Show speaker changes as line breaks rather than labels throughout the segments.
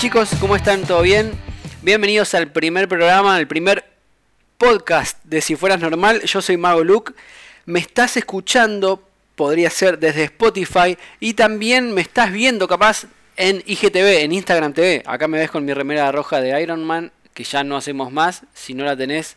chicos, ¿cómo están? ¿Todo bien? Bienvenidos al primer programa, al primer podcast de Si Fueras Normal. Yo soy Mago Luke. Me estás escuchando, podría ser desde Spotify, y también me estás viendo capaz en IGTV, en Instagram TV. Acá me ves con mi remera roja de Iron Man, que ya no hacemos más. Si no la tenés,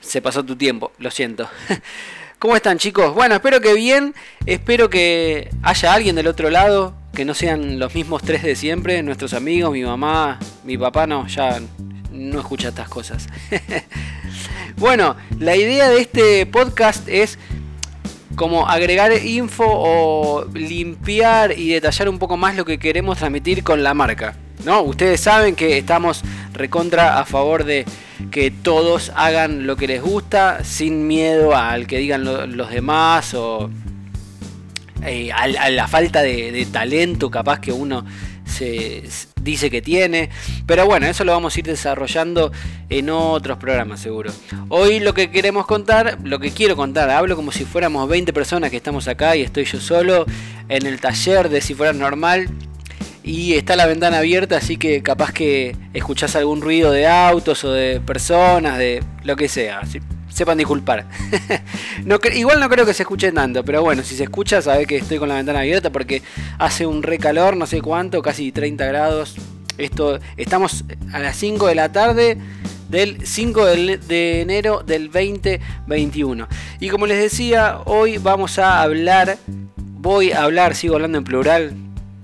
se pasó tu tiempo, lo siento. ¿Cómo están chicos? Bueno, espero que bien, espero que haya alguien del otro lado, que no sean los mismos tres de siempre, nuestros amigos, mi mamá, mi papá, no, ya no escucha estas cosas. bueno, la idea de este podcast es como agregar info o limpiar y detallar un poco más lo que queremos transmitir con la marca. ¿no? Ustedes saben que estamos recontra a favor de que todos hagan lo que les gusta sin miedo al que digan los demás o eh, a, la falta de, talento capaz que uno se dice que tiene. Pero bueno, eso lo vamos a ir desarrollando en otros programas seguro. Hoy lo que queremos contar, lo que quiero contar, hablo como si fuéramos 20 personas que estamos acá y estoy yo solo en el taller de si fuera normal y está la ventana abierta, así que capaz que escuchás algún ruido de autos o de personas, de lo que sea. Sepan disculpar. no, igual no creo que se escuche tanto, pero bueno, si se escucha, sabe que estoy con la ventana abierta porque hace un recalor, no sé cuánto, casi 30 grados. Esto, estamos a las 5 de la tarde del 5 de enero del 2021. Y como les decía, hoy vamos a hablar, voy a hablar, sigo hablando en plural,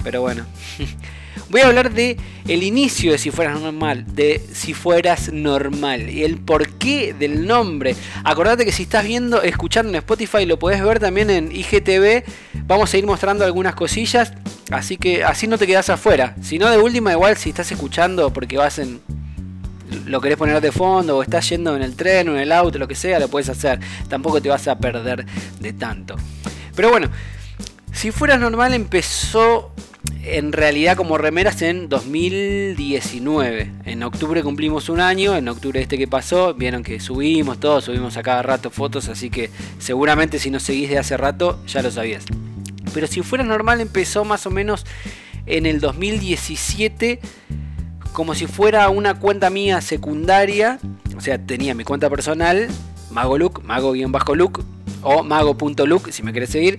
pero bueno. Voy a hablar de el inicio de si fueras normal, de si fueras normal y el porqué del nombre. Acordate que si estás viendo, escuchando en Spotify, lo podés ver también en IGTV. Vamos a ir mostrando algunas cosillas, así que así no te quedas afuera. Si no, de última, igual si estás escuchando porque vas en lo querés poner de fondo o estás yendo en el tren o en el auto, lo que sea, lo puedes hacer. Tampoco te vas a perder de tanto. Pero bueno, si fueras normal empezó en realidad como remeras en 2019. En octubre cumplimos un año, en octubre este que pasó, vieron que subimos todos, subimos a cada rato fotos, así que seguramente si nos seguís de hace rato ya lo sabías. Pero si fuera normal empezó más o menos en el 2017 como si fuera una cuenta mía secundaria, o sea, tenía mi cuenta personal, MagoLook, mago-look o mago.look si me querés seguir.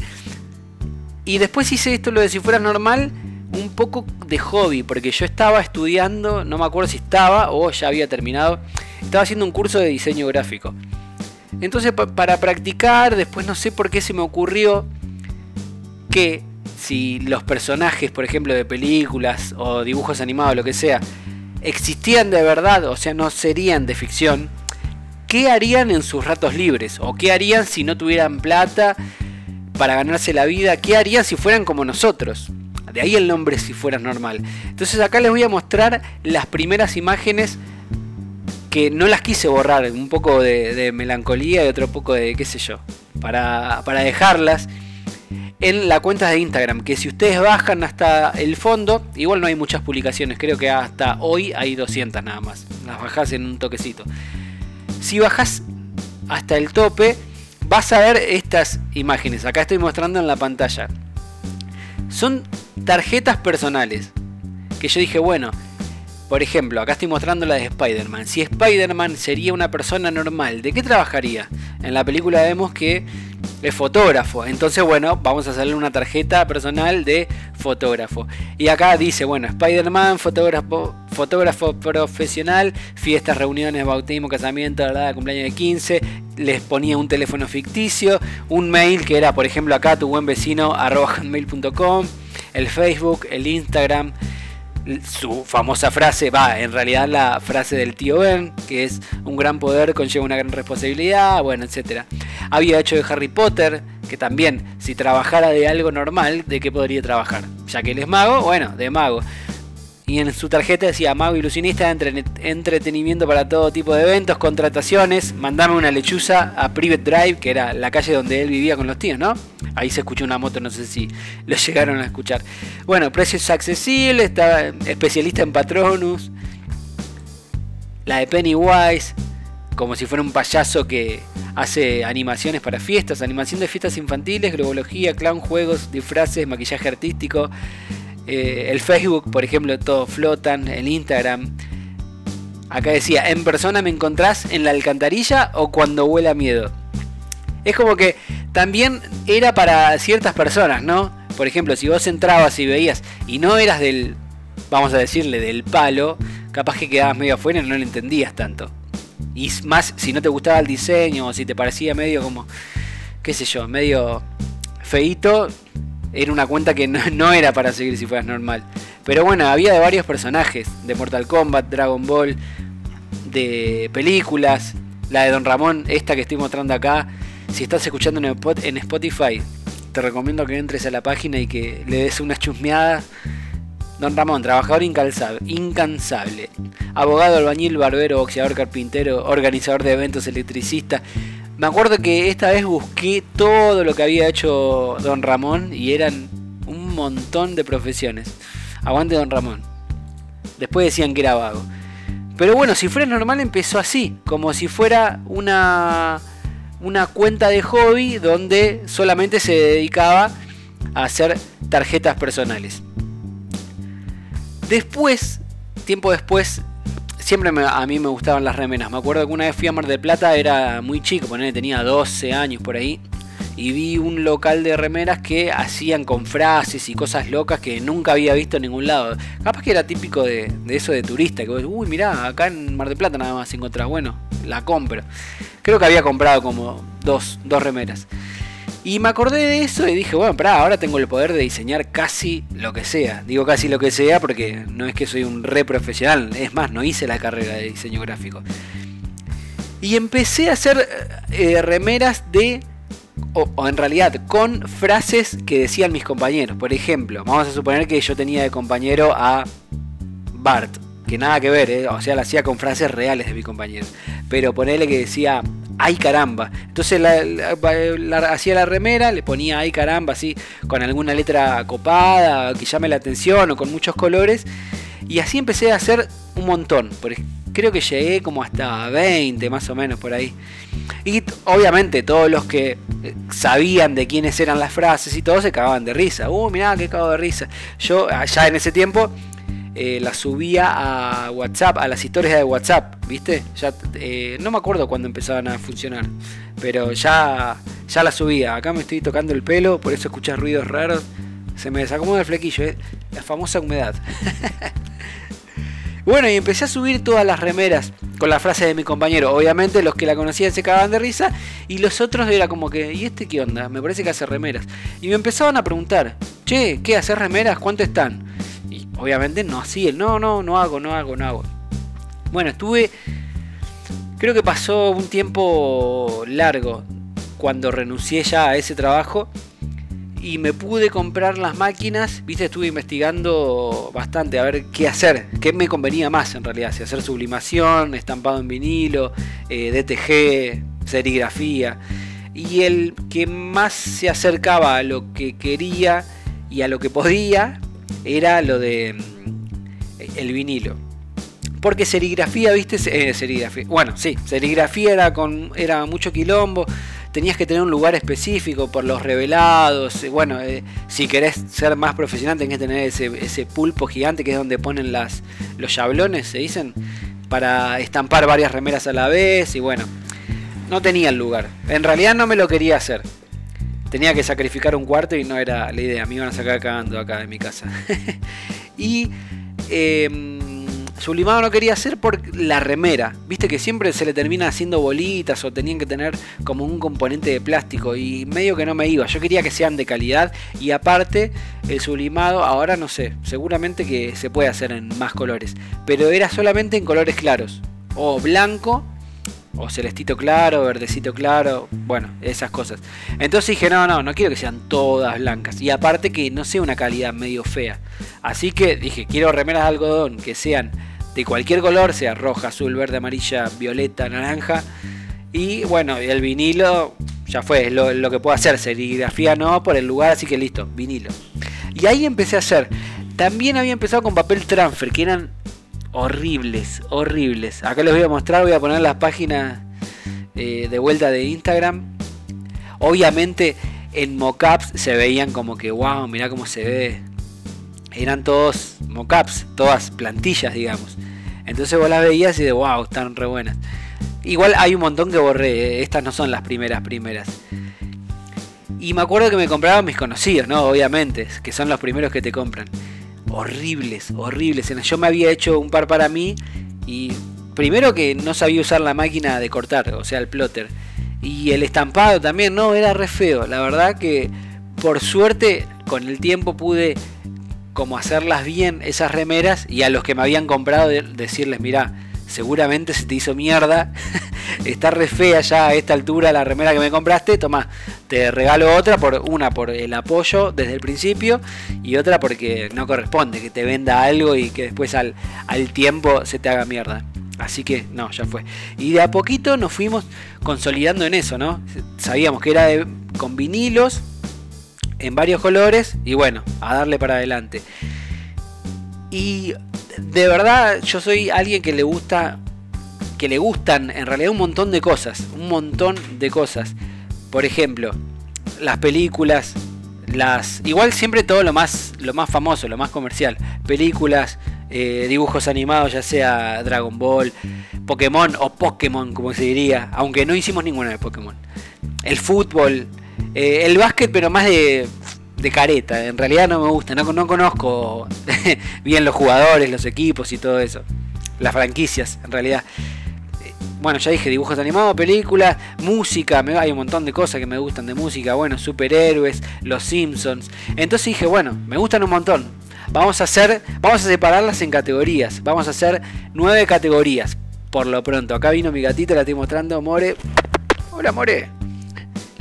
Y después hice esto lo de si fuera normal un poco de hobby, porque yo estaba estudiando, no me acuerdo si estaba o ya había terminado, estaba haciendo un curso de diseño gráfico. Entonces para practicar, después no sé por qué se me ocurrió que si los personajes, por ejemplo, de películas o dibujos animados, lo que sea, existían de verdad, o sea, no serían de ficción, ¿qué harían en sus ratos libres? ¿O qué harían si no tuvieran plata para ganarse la vida? ¿Qué harían si fueran como nosotros? De ahí el nombre si fueras normal. Entonces acá les voy a mostrar las primeras imágenes que no las quise borrar. Un poco de, melancolía y otro poco de qué sé yo. Para, para dejarlas en la cuenta de Instagram. Que si ustedes bajan hasta el fondo, igual no hay muchas publicaciones. Creo que hasta hoy hay 200 nada más. Las bajas en un toquecito. Si bajas hasta el tope, vas a ver estas imágenes. Acá estoy mostrando en la pantalla. Son tarjetas personales. Que yo dije, bueno, por ejemplo, acá estoy mostrando la de Spider-Man. Si Spider-Man sería una persona normal, ¿de qué trabajaría? En la película vemos que es fotógrafo. Entonces, bueno, vamos a hacerle una tarjeta personal de fotógrafo. Y acá dice, bueno, Spider-Man, fotógrafo, fotógrafo profesional, fiestas, reuniones, bautismo, casamiento, verdad, cumpleaños de 15. Les ponía un teléfono ficticio, un mail que era, por ejemplo, acá tu buen vecino, arroba el Facebook, el Instagram, su famosa frase, va, en realidad la frase del tío Ben, que es un gran poder conlleva una gran responsabilidad, bueno, etc. Había hecho de Harry Potter, que también, si trabajara de algo normal, ¿de qué podría trabajar? Ya que él es mago, bueno, de mago y en su tarjeta decía mago ilusionista, entretenimiento para todo tipo de eventos, contrataciones, mandame una lechuza a Private Drive, que era la calle donde él vivía con los tíos, ¿no? Ahí se escuchó una moto, no sé si lo llegaron a escuchar. Bueno, precios accesibles, estaba especialista en Patronus, la de Pennywise, como si fuera un payaso que hace animaciones para fiestas, animación de fiestas infantiles, globología, clown, juegos, disfraces, maquillaje artístico. Eh, el Facebook, por ejemplo, todo flotan, el Instagram. Acá decía, en persona me encontrás en la alcantarilla o cuando huela miedo. Es como que también era para ciertas personas, ¿no? Por ejemplo, si vos entrabas y veías y no eras del, vamos a decirle, del palo, capaz que quedabas medio afuera y no lo entendías tanto. Y más si no te gustaba el diseño o si te parecía medio como, qué sé yo, medio feito, era una cuenta que no, era para seguir si fueras normal. Pero bueno, había de varios personajes, de Mortal Kombat, Dragon Ball, de películas, la de Don Ramón, esta que estoy mostrando acá. Si estás escuchando en Spotify, te recomiendo que entres a la página y que le des una chusmeada. Don Ramón, trabajador incansable, abogado, albañil, barbero, boxeador, carpintero, organizador de eventos, electricista. Me acuerdo que esta vez busqué todo lo que había hecho Don Ramón y eran un montón de profesiones. Aguante Don Ramón. Después decían que era vago. Pero bueno, si fuera normal empezó así, como si fuera una, una cuenta de hobby donde solamente se dedicaba a hacer tarjetas personales. Después, tiempo después, siempre a mí me gustaban las remeras. Me acuerdo que una vez fui a Mar del Plata, era muy chico, tenía 12 años por ahí. Y vi un local de remeras que hacían con frases y cosas locas que nunca había visto en ningún lado. Capaz que era típico de, eso de turista, que vos, uy, mirá, acá en Mar del Plata nada más encontrás, bueno, la compro. Creo que había comprado como dos, dos remeras. Y me acordé de eso y dije, bueno, pará, ahora tengo el poder de diseñar casi lo que sea. Digo casi lo que sea porque no es que soy un re profesional, es más, no hice la carrera de diseño gráfico. Y empecé a hacer eh, remeras de, o, en realidad, con frases que decían mis compañeros. Por ejemplo, vamos a suponer que yo tenía de compañero a Bart, que nada que ver, eh, o sea, la hacía con frases reales de mi compañero. Pero ponerle que decía ay caramba. Entonces hacía la remera, le ponía ay caramba, así, con alguna letra copada, que llame la atención o con muchos colores. Y así empecé a hacer un montón. Creo que llegué como hasta 20 más o menos por ahí. Y obviamente todos los que eh, sabían de quiénes eran las frases y todos se cagaban de risa. Uh, mirá, qué cago de risa. Yo ya en ese tiempo eh, la subía a WhatsApp, a las historias de WhatsApp, ¿viste? Ya, eh, no me acuerdo cuándo empezaban a funcionar, pero ya, ya la subía. Acá me estoy tocando el pelo, por eso escuchas ruidos raros. Se me desacomoda el flequillo, ¿eh? la famosa humedad. bueno, y empecé a subir todas las remeras con la frase de mi compañero. Obviamente los que la conocían se cagaban de risa y los otros era como que, ¿y este qué onda? Me parece que hace remeras. Y me empezaban a preguntar, che, ¿qué hacer remeras? ¿Cuánto están? Obviamente no así, no, no, no hago, no hago, no hago. Bueno, estuve, creo que pasó un tiempo largo cuando renuncié ya a ese trabajo y me pude comprar las máquinas, viste, estuve investigando bastante a ver qué hacer, qué me convenía más en realidad, si hacer sublimación, estampado en vinilo, eh, DTG, serigrafía. Y el que más se acercaba a lo que quería y a lo que podía era lo de mm, el vinilo. Porque serigrafía, viste, eh, serigrafía. Bueno, sí, serigrafía era con era mucho quilombo. Tenías que tener un lugar específico por los revelados. Eh, bueno, eh, si querés ser más profesional, tenés que tener ese, pulpo gigante que es donde ponen las, los yablones, se dicen, para estampar varias remeras a la vez. Y bueno, no tenía el lugar. En realidad no me lo quería hacer tenía que sacrificar un cuarto y no era la idea, me iban a sacar cagando acá de mi casa. y eh, Sublimado no quería hacer por la remera, viste que siempre se le termina haciendo bolitas o tenían que tener como un componente de plástico y medio que no me iba, yo quería que sean de calidad y aparte el sublimado ahora no sé, seguramente que se puede hacer en más colores, pero era solamente en colores claros o blanco o celestito claro, verdecito claro, bueno, esas cosas. Entonces dije, no, no, no quiero que sean todas blancas. Y aparte que no sea una calidad medio fea. Así que dije, quiero remeras de algodón que sean de cualquier color, sea roja, azul, verde, amarilla, violeta, naranja. Y bueno, el vinilo ya fue, lo, lo que puedo hacer. Serigrafía no, por el lugar, así que listo, vinilo. Y ahí empecé a hacer. También había empezado con papel transfer, que eran horribles, horribles. Acá les voy a mostrar, voy a poner las páginas eh, de vuelta de Instagram. Obviamente en mockups se veían como que, wow, mirá cómo se ve. eran todos mockups, todas plantillas, digamos. Entonces vos las veías y de wow, están re buenas. Igual hay un montón que borré, eh, estas no son las primeras primeras. Y me acuerdo que me compraban mis conocidos, ¿no? Obviamente, que son los primeros que te compran. Horribles, horribles. Yo me había hecho un par para mí y primero que no sabía usar la máquina de cortar, o sea, el plotter. Y el estampado también, no, era re feo. La verdad que por suerte con el tiempo pude como hacerlas bien esas remeras y a los que me habían comprado decirles, mira, seguramente se te hizo mierda, está re fea ya a esta altura la remera que me compraste, toma, te regalo otra por una por el apoyo desde el principio y otra porque no corresponde que te venda algo y que después al, al tiempo se te haga mierda. Así que no, ya fue. Y de a poquito nos fuimos consolidando en eso, ¿no? Sabíamos que era con vinilos en varios colores y bueno, a darle para adelante. Y de verdad yo soy alguien que le gusta que le gustan en realidad un montón de cosas, un montón de cosas. Por ejemplo, las películas, las igual siempre todo lo más lo más famoso, lo más comercial, películas, eh, dibujos animados, ya sea Dragon Ball, Pokémon o Pokémon, como se diría, aunque no hicimos ninguna de Pokémon. El fútbol, eh, el básquet, pero más de, de, careta. En realidad no me gusta, no, no conozco bien los jugadores, los equipos y todo eso. Las franquicias, en realidad. Bueno, ya dije, dibujos animados, películas, música, me, hay un montón de cosas que me gustan de música, bueno, superhéroes, los Simpsons. Entonces dije, bueno, me gustan un montón. Vamos a hacer, vamos a separarlas en categorías. Vamos a hacer nueve categorías. Por lo pronto, acá vino mi gatita, la estoy mostrando, More. Hola, More.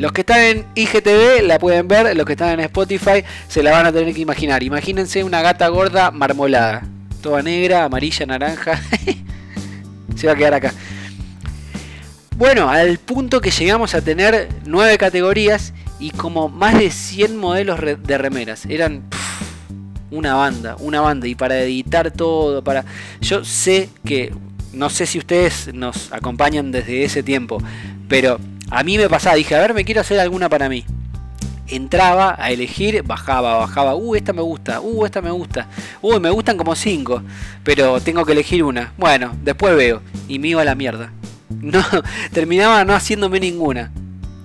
Los que están en IGTV la pueden ver, los que están en Spotify se la van a tener que imaginar. Imagínense una gata gorda marmolada, toda negra, amarilla, naranja. se va a quedar acá. Bueno, al punto que llegamos a tener nueve categorías y como más de 100 modelos de remeras. Eran una banda, una banda. Y para editar todo, para... Yo sé que, no sé si ustedes nos acompañan desde ese tiempo, pero a mí me pasaba, dije, a ver, me quiero hacer alguna para mí. Entraba a elegir, bajaba, bajaba, uh, esta me gusta, uh, esta me gusta, uh, me gustan como cinco, pero tengo que elegir una. Bueno, después veo, y me iba a la mierda. No, terminaba no haciéndome ninguna.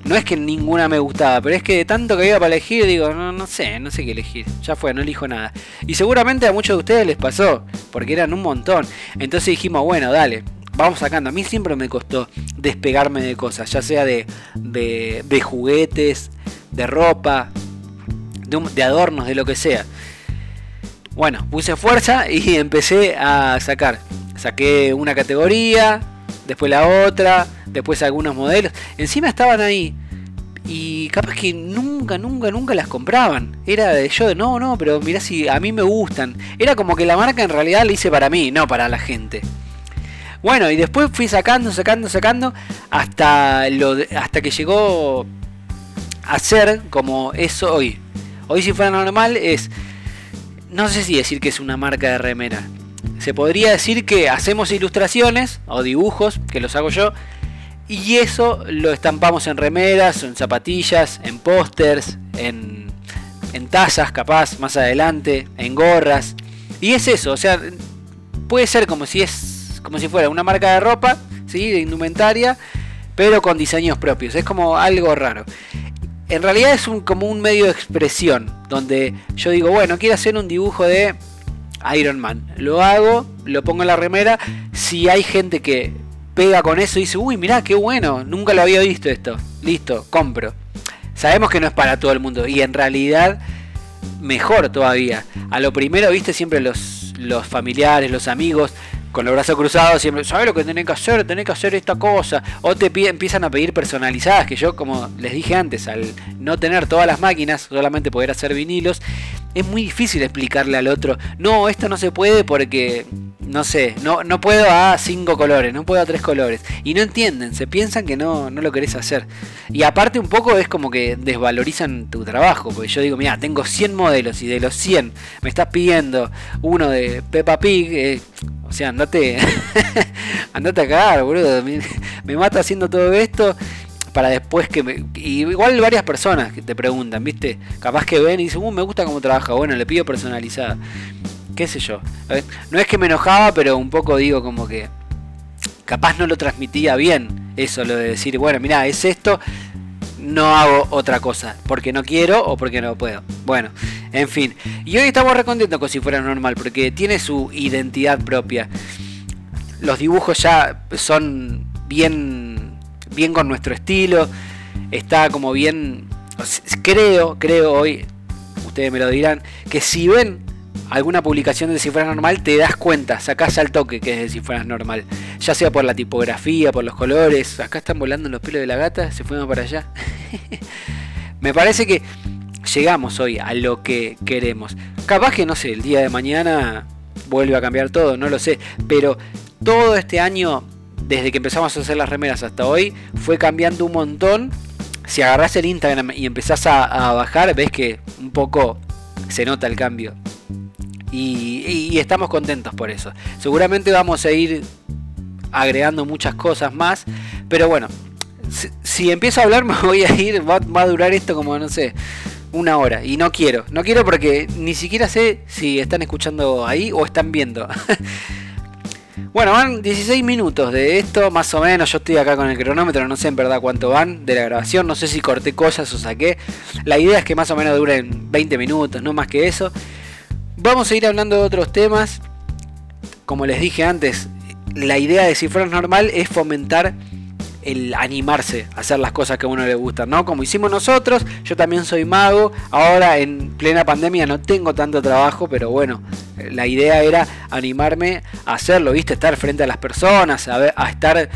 No es que ninguna me gustaba, pero es que de tanto que iba para elegir, digo, no, no sé, no sé qué elegir. Ya fue, no elijo nada. Y seguramente a muchos de ustedes les pasó, porque eran un montón. Entonces dijimos, bueno, dale, vamos sacando. A mí siempre me costó despegarme de cosas, ya sea de, de, juguetes, de ropa, de, adornos, de lo que sea. Bueno, puse fuerza y empecé a sacar. Saqué una categoría, después la otra, después algunos modelos. Encima estaban ahí. Y capaz que nunca, nunca, nunca las compraban. Era de yo, de no, no, pero mirá si a mí me gustan. Era como que la marca en realidad la hice para mí, no para la gente. Bueno, y después fui sacando, sacando, sacando, hasta, lo hasta que llegó a ser como es hoy. Hoy si fuera normal es, no sé si decir que es una marca de remera. Se podría decir que hacemos ilustraciones o dibujos, que los hago yo, y eso lo estampamos en remeras, en zapatillas, en pósters, en, en tazas capaz, más adelante, en gorras. Y es eso, o sea, puede ser como si es como si fuera una marca de ropa, ¿sí? de indumentaria, pero con diseños propios. Es como algo raro. En realidad es un, como un medio de expresión, donde yo digo, bueno, quiero hacer un dibujo de Iron Man. Lo hago, lo pongo en la remera. Si hay gente que pega con eso y dice, uy, mirá, qué bueno, nunca lo había visto esto. Listo, compro. Sabemos que no es para todo el mundo y en realidad mejor todavía. A lo primero, viste, siempre los, los familiares, los amigos con los brazos cruzados, siempre, ¿sabes lo que tenés que hacer? Tenés que hacer esta cosa. O te empiezan a pedir personalizadas, que yo, como les dije antes, al no tener todas las máquinas, solamente poder hacer vinilos, es muy difícil explicarle al otro, no, esto no se puede porque, no sé, no, no puedo a cinco colores, no puedo a tres colores. Y no entienden, se piensan que no, no lo querés hacer. Y aparte un poco es como que desvalorizan tu trabajo, porque yo digo, mira, tengo 100 modelos y de los 100 me estás pidiendo uno de Peppa Pig. Eh, sea, andate, andate a cagar, boludo. Me, mata haciendo todo esto. para después que me... igual varias personas que te preguntan, ¿viste? Capaz que ven y dicen, uh, me gusta cómo trabaja, bueno, le pido personalizada. ¿Qué sé yo? No es que me enojaba, pero un poco digo como que capaz no lo transmitía bien eso, lo de decir, bueno, mira, es esto, no hago otra cosa, porque no quiero o porque no puedo. Bueno, en fin. Y hoy estamos recontentos con si fuera normal, porque tiene su identidad propia. Los dibujos ya son bien, bien con nuestro estilo. Está como bien, creo, creo hoy, ustedes me lo dirán, que si ven alguna publicación de Cifras Normal, te das cuenta, sacás al toque que es de Cifras Normal. Ya sea por la tipografía, por los colores. Acá están volando los pelos de la gata, se fueron para allá. Me parece que llegamos hoy a lo que queremos. Capaz que, no sé, el día de mañana vuelve a cambiar todo, no lo sé. Pero todo este año, desde que empezamos a hacer las remeras hasta hoy, fue cambiando un montón. Si agarras el Instagram y empezás a bajar, ves que un poco se nota el cambio. Y, estamos contentos por eso. Seguramente vamos a ir agregando muchas cosas más. Pero bueno, si, empiezo a hablar me voy a ir, va, a durar esto como, no sé, una hora. Y no quiero, no quiero porque ni siquiera sé si están escuchando ahí o están viendo. bueno, van 16 minutos de esto, más o menos. Yo estoy acá con el cronómetro, no sé en verdad cuánto van de la grabación. No sé si corté cosas o saqué. La idea es que más o menos duren 20 minutos, no más que eso. Vamos a ir hablando de otros temas. Como les dije antes, la idea de Cifras Normal es fomentar el animarse a hacer las cosas que a uno le gustan, ¿no? Como hicimos nosotros, yo también soy mago, ahora en plena pandemia no tengo tanto trabajo, pero bueno, la idea era animarme a hacerlo, ¿viste? Estar frente a las personas, a, a estar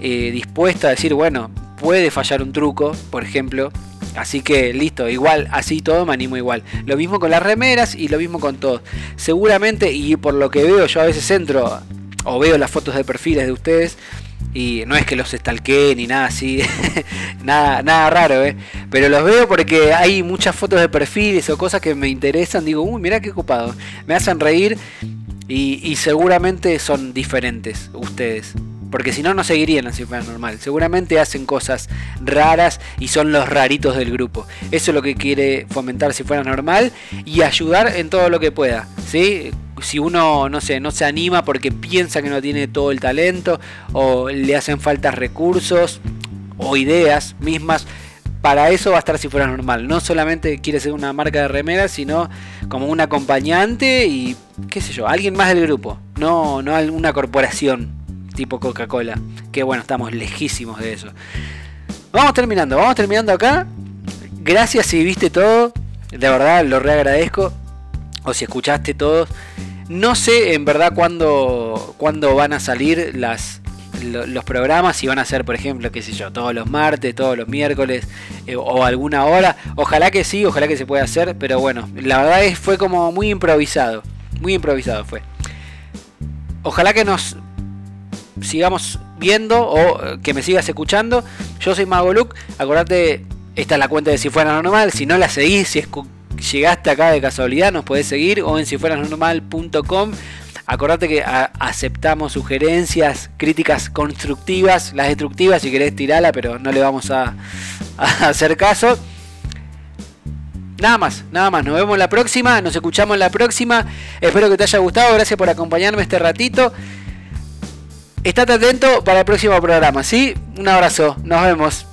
eh, dispuesta a decir, bueno, puede fallar un truco, por ejemplo, Así que listo, igual, así todo me animo igual. Lo mismo con las remeras y lo mismo con todo. Seguramente, y por lo que veo, yo a veces entro o veo las fotos de perfiles de ustedes. Y no es que los stalkeen ni nada así, nada, nada raro, ¿eh? Pero los veo porque hay muchas fotos de perfiles o cosas que me interesan. Digo, uy, mira qué ocupado. Me hacen reír y, y seguramente son diferentes ustedes. Porque si no, no seguirían así normal. Seguramente hacen cosas raras y son los raritos del grupo. Eso es lo que quiere fomentar si fuera normal y ayudar en todo lo que pueda. ¿sí? Si uno no sé, no se anima porque piensa que no tiene todo el talento o le hacen falta recursos o ideas mismas, para eso va a estar si fuera normal. No solamente quiere ser una marca de remeras, sino como un acompañante y qué sé yo, alguien más del grupo, no, no una corporación tipo Coca-Cola. Que bueno, estamos lejísimos de eso. Vamos terminando, vamos terminando acá. Gracias si viste todo. De verdad, lo reagradezco. O si escuchaste todo. No sé en verdad cuándo, cuándo van a salir los programas. Si van a ser, por ejemplo, qué sé yo, todos los martes, todos los miércoles eh, o alguna hora. Ojalá que sí, ojalá que se pueda hacer. Pero bueno, la verdad es fue como muy improvisado. Muy improvisado fue. Ojalá que nos sigamos viendo o eh, que me sigas escuchando. Yo soy Mago Luke. Acordate, esta es la cuenta de Si Fuera Normal. Si no la seguís, si llegaste acá de casualidad, nos podés seguir o en sifueranormal.com. Acordate que aceptamos sugerencias, críticas constructivas, las destructivas si querés tirarla, pero no le vamos a, a hacer caso. Nada más, nada más. Nos vemos la próxima, nos escuchamos la próxima. Espero que te haya gustado. Gracias por acompañarme este ratito. Estate atento para el próximo programa, ¿sí? Un abrazo, nos vemos.